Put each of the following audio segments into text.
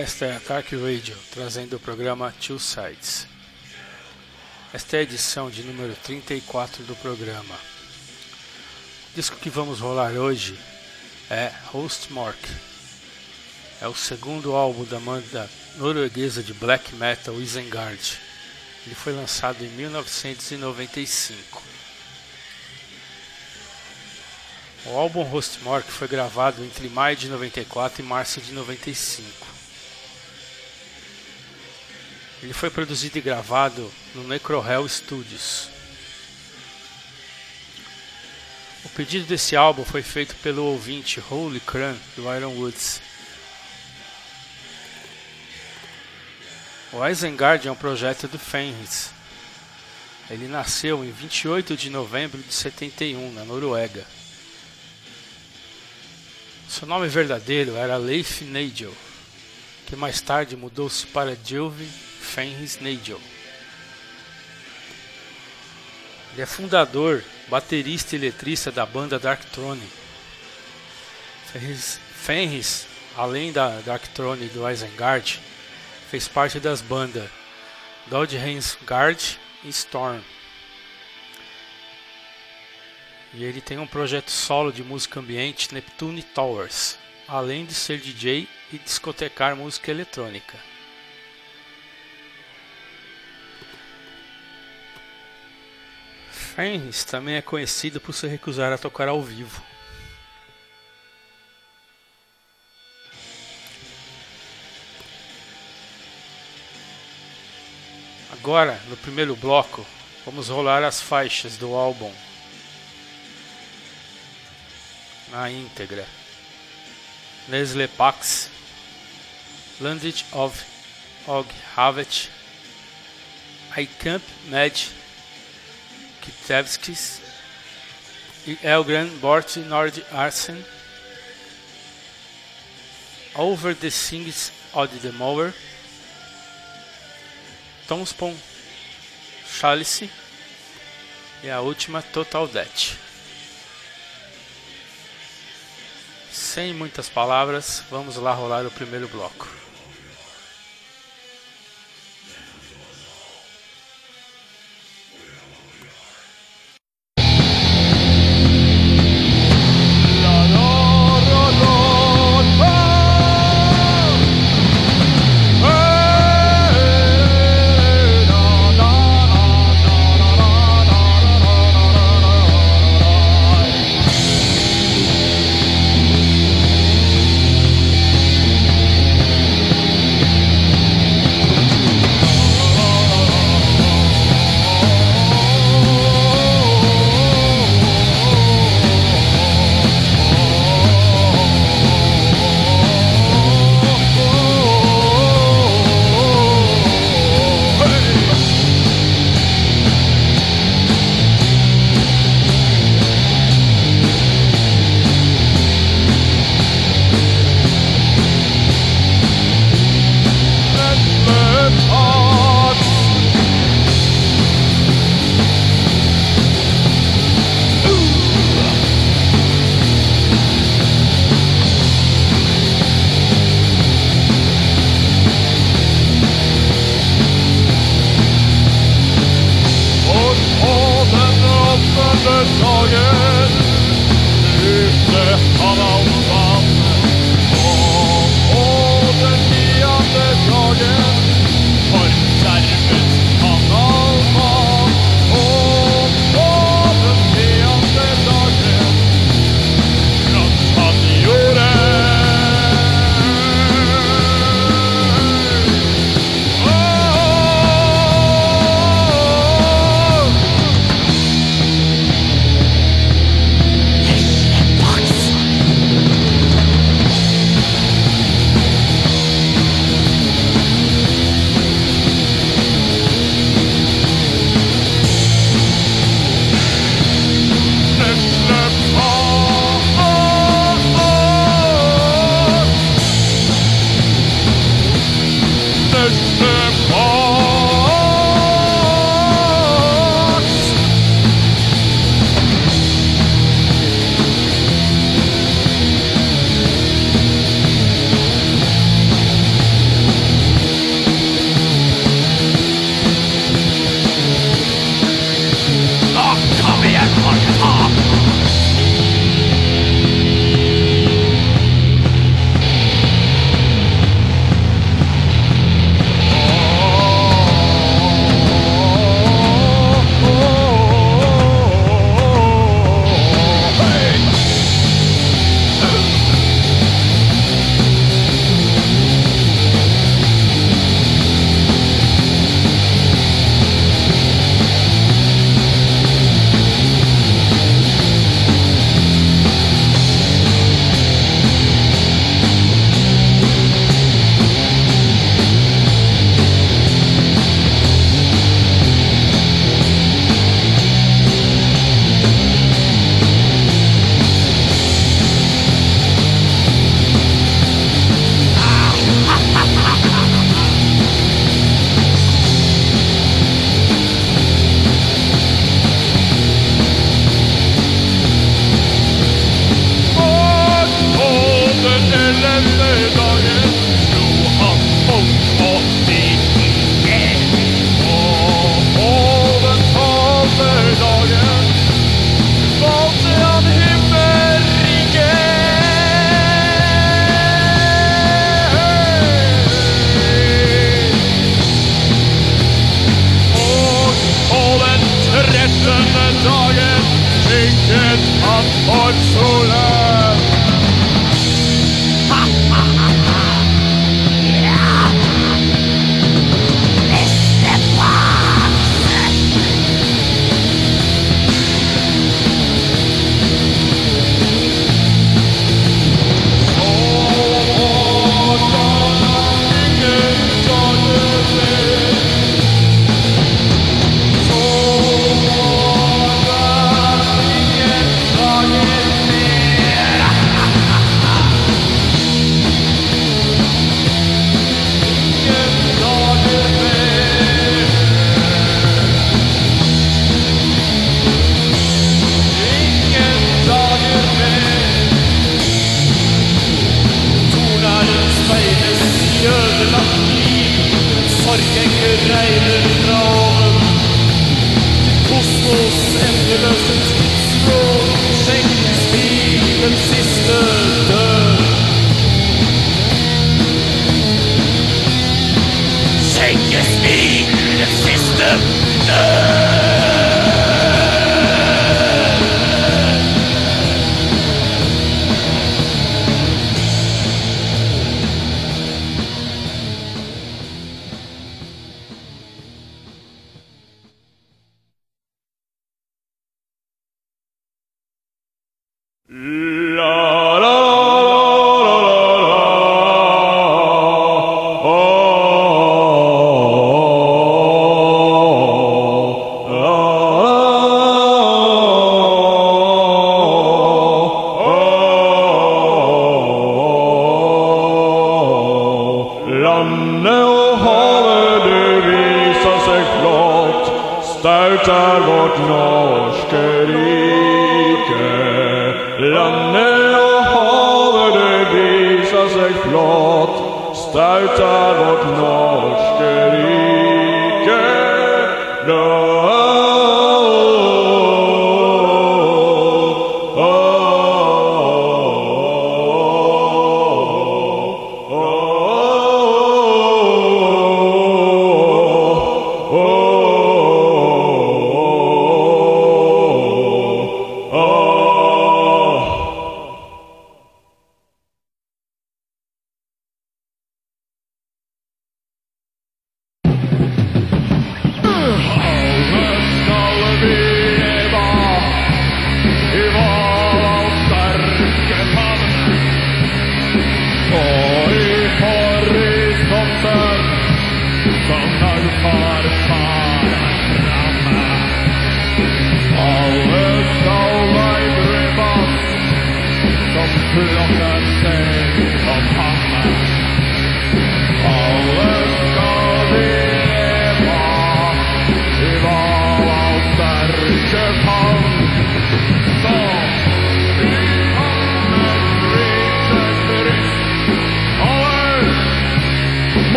Esta é a Dark Radio, trazendo o programa Two Sides. Esta é a edição de número 34 do programa. O disco que vamos rolar hoje é Hostmark. É o segundo álbum da banda norueguesa de black metal Isengard. Ele foi lançado em 1995. O álbum Hostmark foi gravado entre maio de 94 e março de 95. Ele foi produzido e gravado no Necrohell Studios. O pedido desse álbum foi feito pelo ouvinte Holy Cran do Iron Woods. O Isengard é um projeto do Fenris. Ele nasceu em 28 de novembro de 71, na Noruega. Seu nome verdadeiro era Leif Nigel, que mais tarde mudou-se para Gylfi Fenris Nigel. Ele é fundador, baterista e letrista da banda Darkthrone. Fenris, Fenris além da Darkthrone do Isengard, fez parte das bandas Guard e Storm. E ele tem um projeto solo de música ambiente Neptune Towers, além de ser DJ e discotecar música eletrônica. Fenris também é conhecido por se recusar a tocar ao vivo. Agora, no primeiro bloco, vamos rolar as faixas do álbum na íntegra. Nesle Pax, Landage of Og Havet, I Camp Med Kitevskis Elgran Bort Nord Arsen, Over the Things of the Mower, Tomspon Chalice e a última Total Death. Sem muitas palavras, vamos lá rolar o primeiro bloco.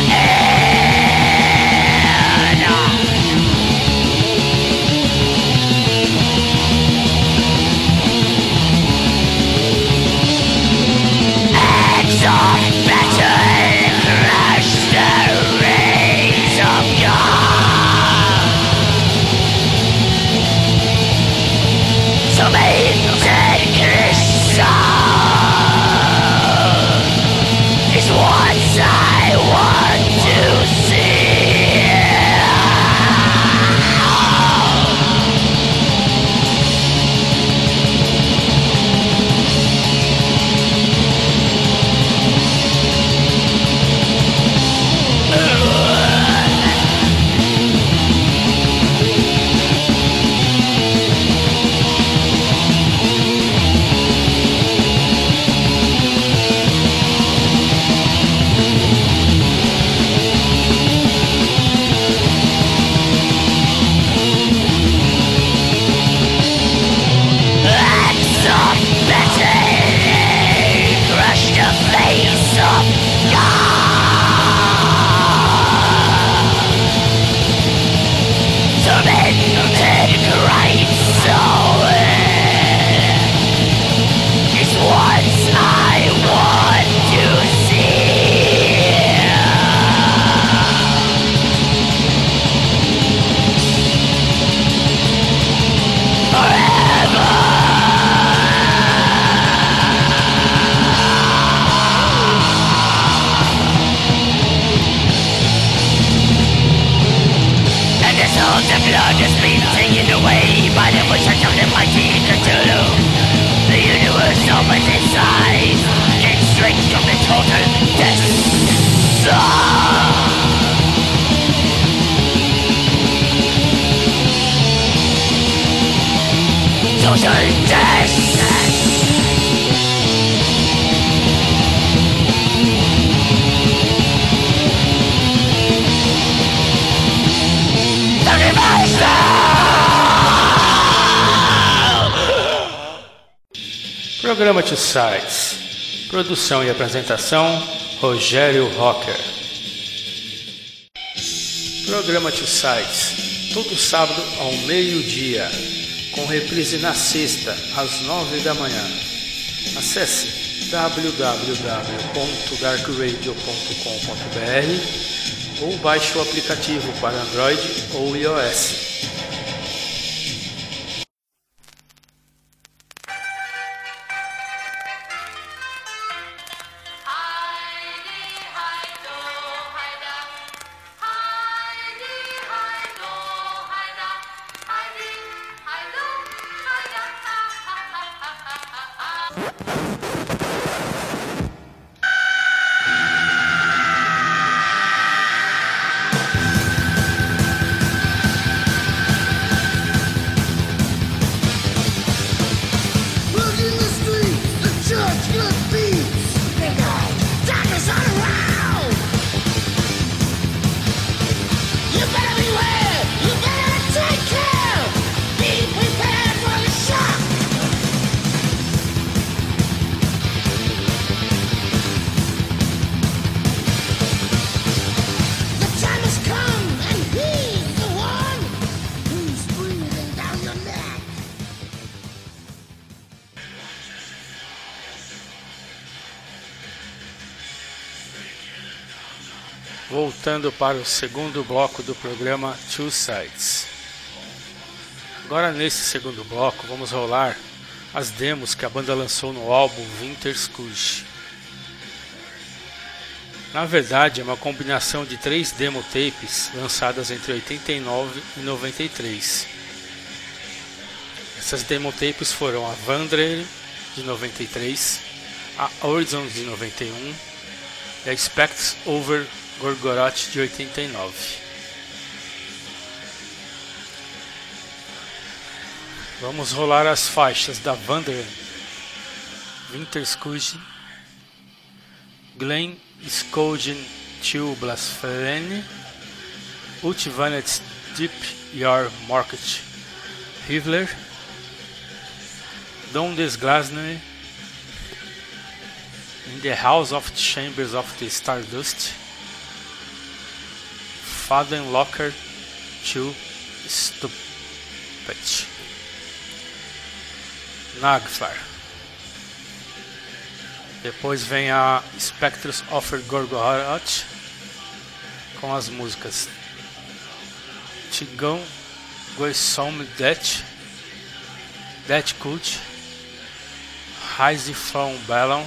your are just being taken away by the wishes of the mighty Cthulhu. The universe opens its eyes, and strength from the total death. Total death! Programa de Produção e apresentação: Rogério Rocker. Programa de Todo sábado ao meio-dia. Com reprise na sexta, às nove da manhã. Acesse www.darkradio.com.br ou baixe o aplicativo para Android ou iOS. Para o segundo bloco do programa Two Sides. Agora nesse segundo bloco vamos rolar as demos que a banda lançou no álbum Winter Kush. Na verdade é uma combinação de três demo tapes lançadas entre 89 e 93. Essas demo tapes foram a Vandre de 93, a Horizons de 91 e a Spectres Over Gorgoroth de 89. Vamos rolar as faixas da Wander, Winterskuge, Glen Skogen to Blasphene, Ultivanet Deep Yar Market Hivler, Don Desglasne, In the House of Chambers of the Stardust, Faden Locker to Stupid. Nagfar. Depois vem a Spectres of Gorgoroth com as músicas Tigão Goisom Det Det Cult Rise from Bellon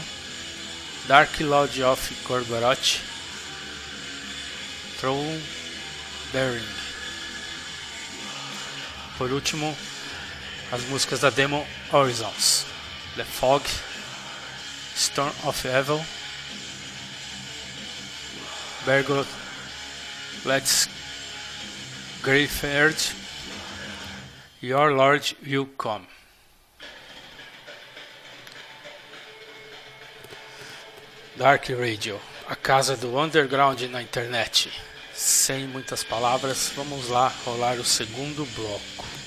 Dark Lord of Gorgoroth Throne Bearing. Por último, as músicas da demo Horizons, The Fog, Storm of Evil, Bergot, Let's Graveyard, Your Lord Will Come. Dark Radio, a casa do underground na internet sem muitas palavras, vamos lá rolar o segundo bloco.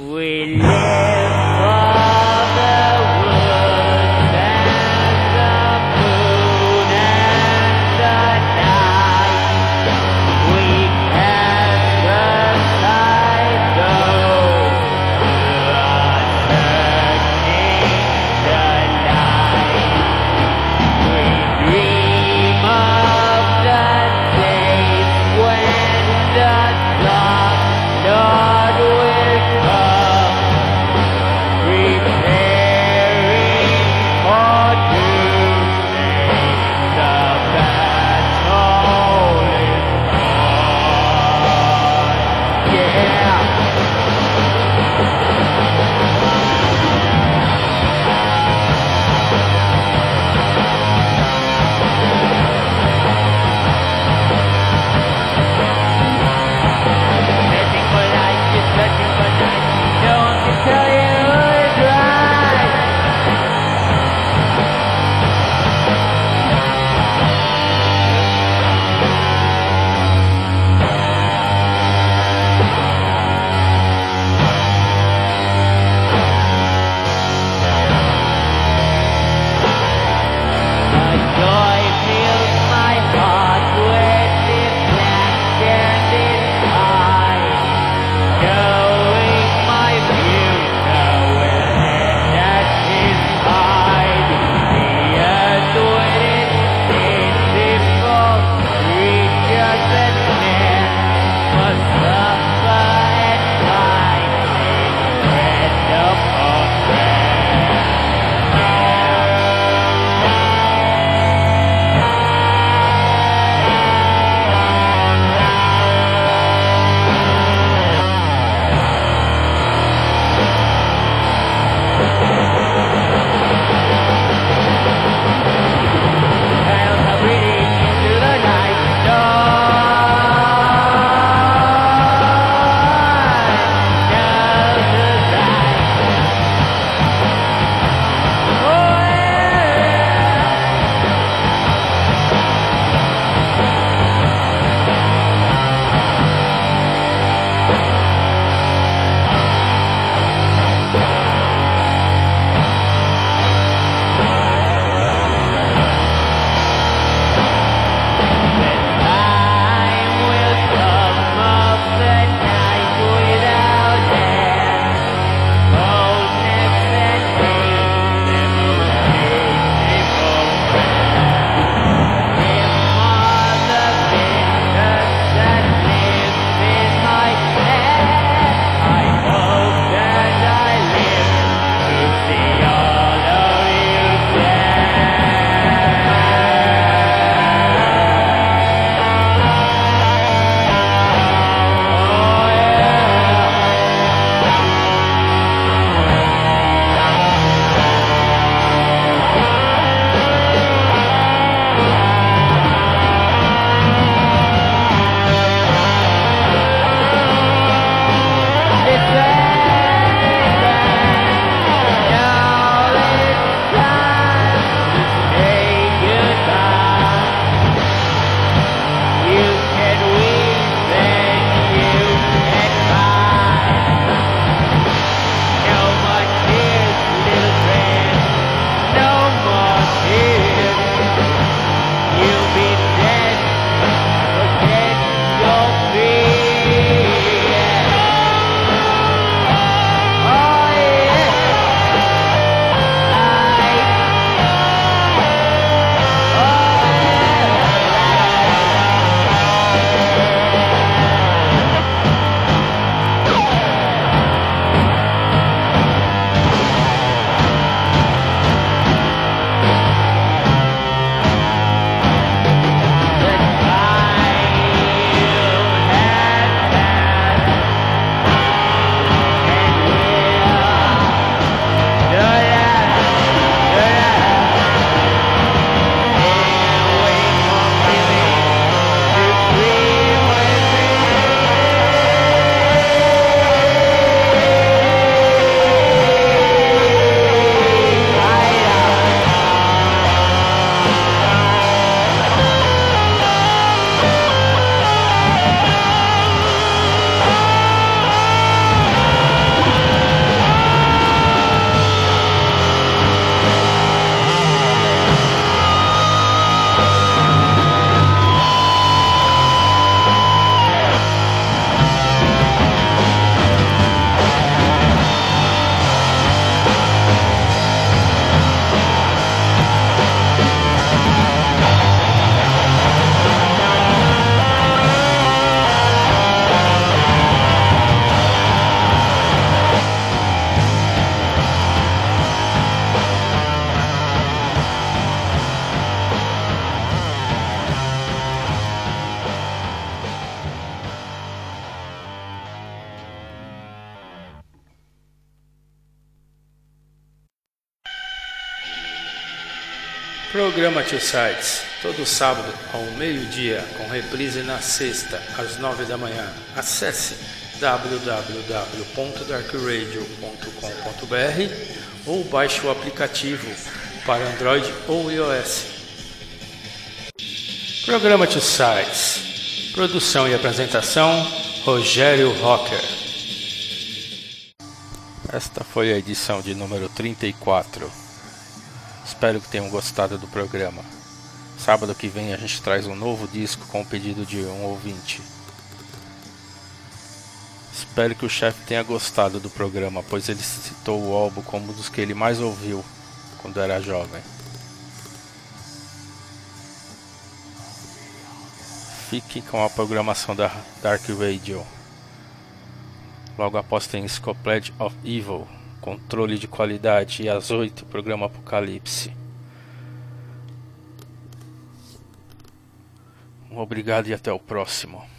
We live Programa Tio Sites, todo sábado ao meio-dia, com reprise na sexta, às nove da manhã. Acesse www.darkradio.com.br ou baixe o aplicativo para Android ou iOS. Programa Tio Sites, produção e apresentação, Rogério Rocker. Esta foi a edição de número 34. Espero que tenham gostado do programa. Sábado que vem a gente traz um novo disco com o pedido de um ouvinte. Espero que o chefe tenha gostado do programa, pois ele citou o álbum como um dos que ele mais ouviu quando era jovem. Fique com a programação da Dark Radio. Logo após tem Scopledge of Evil, controle de qualidade e às 8 programa Apocalipse. Obrigado e até o próximo.